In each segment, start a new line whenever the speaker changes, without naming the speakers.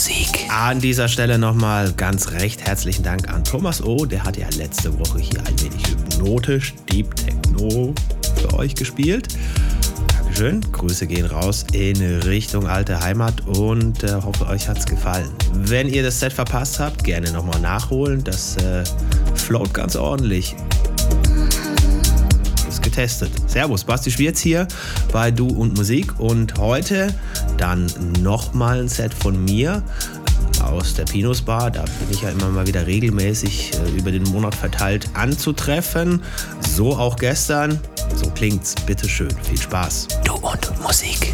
Musik.
An dieser Stelle nochmal ganz recht herzlichen Dank an Thomas O. Der hat ja letzte Woche hier ein wenig hypnotisch Deep Techno für euch gespielt. Dankeschön. Grüße gehen raus in Richtung alte Heimat und äh, hoffe, euch hat's gefallen. Wenn ihr das Set verpasst habt, gerne nochmal nachholen. Das äh, float ganz ordentlich getestet. Servus, Basti Schwierz hier bei Du und Musik und heute dann nochmal ein Set von mir aus der Pinus Bar. Da bin ich ja immer mal wieder regelmäßig äh, über den Monat verteilt anzutreffen. So auch gestern. So klingt's. Bitteschön. Viel Spaß.
Du und Musik.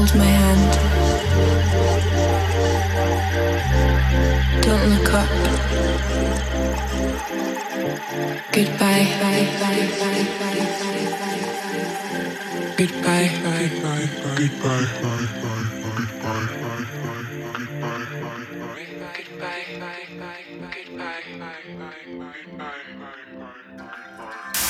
hold my hand. Don't look up. Goodbye. Goodbye. Goodbye. Goodbye. Goodbye. Goodbye. Goodbye. Goodbye. Goodbye. Goodbye. Goodbye.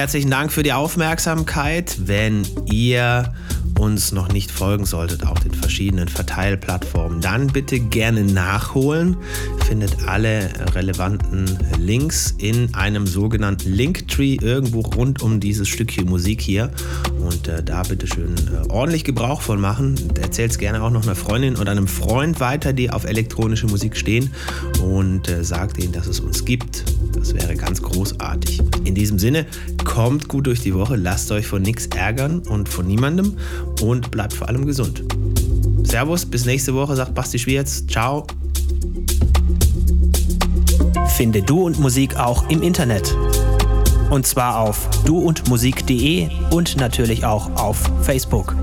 Herzlichen Dank für die Aufmerksamkeit. Wenn ihr uns noch nicht folgen solltet auf den verschiedenen Verteilplattformen, dann bitte gerne nachholen. Findet alle relevanten Links in einem sogenannten Linktree irgendwo rund um dieses Stückchen Musik hier. Und äh, da bitte schön äh, ordentlich Gebrauch von machen. Erzählt es gerne auch noch einer Freundin oder einem Freund weiter, die auf elektronische Musik stehen und äh, sagt ihnen, dass es uns gibt. Das wäre ganz großartig. In diesem Sinne, kommt gut durch die Woche, lasst euch von nichts ärgern und von niemandem und bleibt vor allem gesund. Servus, bis nächste Woche, sagt Basti Schwierz. Ciao. Finde Du und Musik auch im Internet. Und zwar auf duundmusik.de und natürlich auch auf Facebook.